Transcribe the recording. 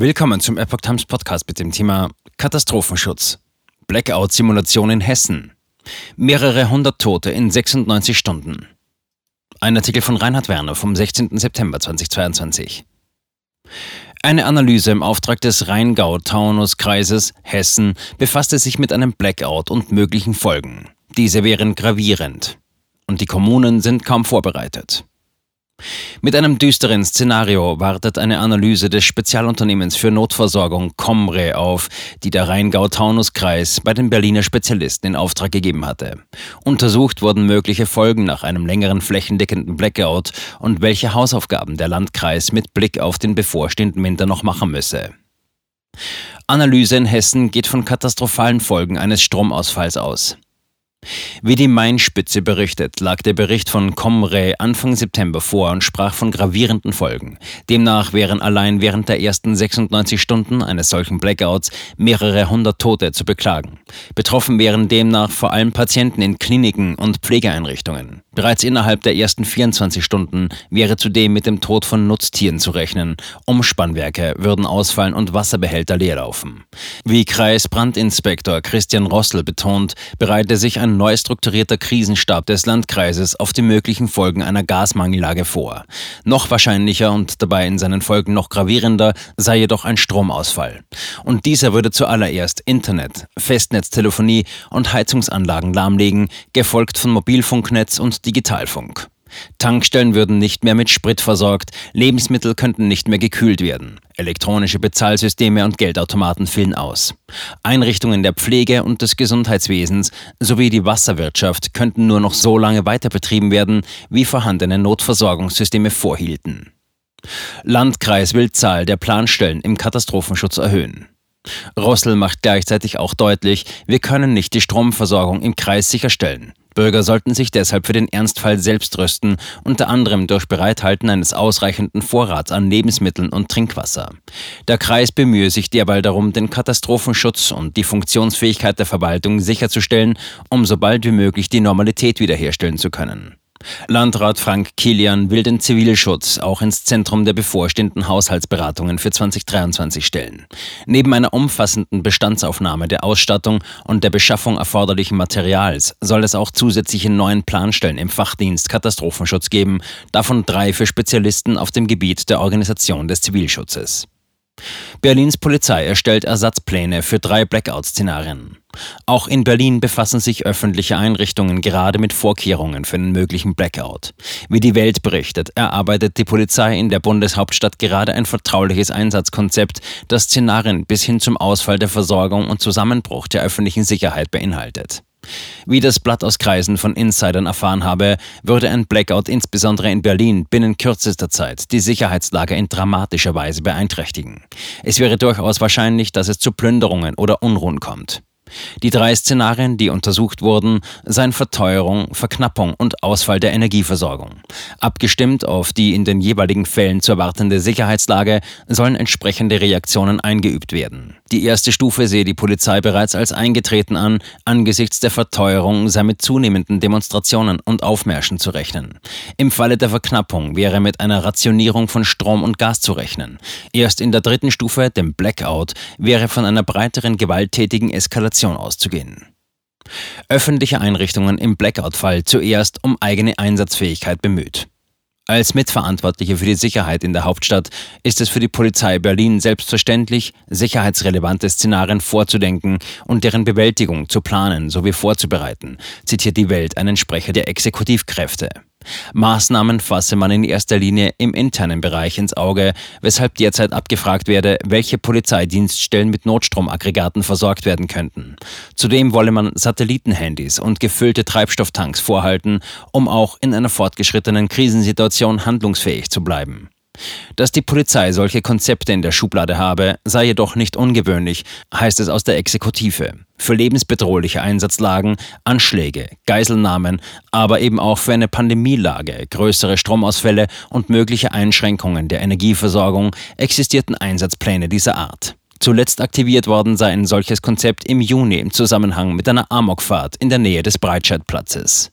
Willkommen zum Epoch Times Podcast mit dem Thema Katastrophenschutz. Blackout-Simulation in Hessen. Mehrere hundert Tote in 96 Stunden. Ein Artikel von Reinhard Werner vom 16. September 2022. Eine Analyse im Auftrag des Rheingau-Taunus-Kreises Hessen befasste sich mit einem Blackout und möglichen Folgen. Diese wären gravierend. Und die Kommunen sind kaum vorbereitet. Mit einem düsteren Szenario wartet eine Analyse des Spezialunternehmens für Notversorgung Comre auf, die der Rheingau-Taunus-Kreis bei den Berliner Spezialisten in Auftrag gegeben hatte. Untersucht wurden mögliche Folgen nach einem längeren flächendeckenden Blackout und welche Hausaufgaben der Landkreis mit Blick auf den bevorstehenden Winter noch machen müsse. Analyse in Hessen geht von katastrophalen Folgen eines Stromausfalls aus. Wie die Mainspitze berichtet, lag der Bericht von Comre Anfang September vor und sprach von gravierenden Folgen. Demnach wären allein während der ersten 96 Stunden eines solchen Blackouts mehrere hundert Tote zu beklagen. Betroffen wären demnach vor allem Patienten in Kliniken und Pflegeeinrichtungen. Bereits innerhalb der ersten 24 Stunden wäre zudem mit dem Tod von Nutztieren zu rechnen. Umspannwerke würden ausfallen und Wasserbehälter leerlaufen. Wie Kreisbrandinspektor Christian Rossel betont, bereite sich ein neu strukturierter Krisenstab des Landkreises auf die möglichen Folgen einer Gasmangellage vor. Noch wahrscheinlicher und dabei in seinen Folgen noch gravierender sei jedoch ein Stromausfall. Und dieser würde zuallererst Internet, Festnetztelefonie und Heizungsanlagen lahmlegen, gefolgt von Mobilfunknetz und Digitalfunk. Tankstellen würden nicht mehr mit Sprit versorgt, Lebensmittel könnten nicht mehr gekühlt werden, elektronische Bezahlsysteme und Geldautomaten fielen aus. Einrichtungen der Pflege und des Gesundheitswesens sowie die Wasserwirtschaft könnten nur noch so lange weiter betrieben werden, wie vorhandene Notversorgungssysteme vorhielten. Landkreis will Zahl der Planstellen im Katastrophenschutz erhöhen. Rossel macht gleichzeitig auch deutlich, wir können nicht die Stromversorgung im Kreis sicherstellen. Bürger sollten sich deshalb für den Ernstfall selbst rüsten, unter anderem durch Bereithalten eines ausreichenden Vorrats an Lebensmitteln und Trinkwasser. Der Kreis bemühe sich derweil darum, den Katastrophenschutz und die Funktionsfähigkeit der Verwaltung sicherzustellen, um so bald wie möglich die Normalität wiederherstellen zu können. Landrat Frank Kilian will den Zivilschutz auch ins Zentrum der bevorstehenden Haushaltsberatungen für 2023 stellen. Neben einer umfassenden Bestandsaufnahme der Ausstattung und der Beschaffung erforderlichen Materials soll es auch zusätzliche neun Planstellen im Fachdienst Katastrophenschutz geben, davon drei für Spezialisten auf dem Gebiet der Organisation des Zivilschutzes. Berlins Polizei erstellt Ersatzpläne für drei Blackout-Szenarien. Auch in Berlin befassen sich öffentliche Einrichtungen gerade mit Vorkehrungen für einen möglichen Blackout. Wie die Welt berichtet, erarbeitet die Polizei in der Bundeshauptstadt gerade ein vertrauliches Einsatzkonzept, das Szenarien bis hin zum Ausfall der Versorgung und Zusammenbruch der öffentlichen Sicherheit beinhaltet. Wie das Blatt aus Kreisen von Insidern erfahren habe, würde ein Blackout insbesondere in Berlin binnen kürzester Zeit die Sicherheitslage in dramatischer Weise beeinträchtigen. Es wäre durchaus wahrscheinlich, dass es zu Plünderungen oder Unruhen kommt. Die drei Szenarien, die untersucht wurden, seien Verteuerung, Verknappung und Ausfall der Energieversorgung. Abgestimmt auf die in den jeweiligen Fällen zu erwartende Sicherheitslage sollen entsprechende Reaktionen eingeübt werden. Die erste Stufe sehe die Polizei bereits als eingetreten an, angesichts der Verteuerung sei mit zunehmenden Demonstrationen und Aufmärschen zu rechnen. Im Falle der Verknappung wäre mit einer Rationierung von Strom und Gas zu rechnen. Erst in der dritten Stufe, dem Blackout, wäre von einer breiteren gewalttätigen Eskalation Eskalation auszugehen. Öffentliche Einrichtungen im Blackout-Fall zuerst um eigene Einsatzfähigkeit bemüht. Als Mitverantwortliche für die Sicherheit in der Hauptstadt ist es für die Polizei Berlin selbstverständlich, sicherheitsrelevante Szenarien vorzudenken und deren Bewältigung zu planen sowie vorzubereiten, zitiert die Welt einen Sprecher der Exekutivkräfte. Maßnahmen fasse man in erster Linie im internen Bereich ins Auge, weshalb derzeit abgefragt werde, welche Polizeidienststellen mit Notstromaggregaten versorgt werden könnten. Zudem wolle man Satellitenhandys und gefüllte Treibstofftanks vorhalten, um auch in einer fortgeschrittenen Krisensituation handlungsfähig zu bleiben. Dass die Polizei solche Konzepte in der Schublade habe, sei jedoch nicht ungewöhnlich, heißt es aus der Exekutive. Für lebensbedrohliche Einsatzlagen, Anschläge, Geiselnahmen, aber eben auch für eine Pandemielage, größere Stromausfälle und mögliche Einschränkungen der Energieversorgung existierten Einsatzpläne dieser Art. Zuletzt aktiviert worden sei ein solches Konzept im Juni im Zusammenhang mit einer Amokfahrt in der Nähe des Breitscheidplatzes.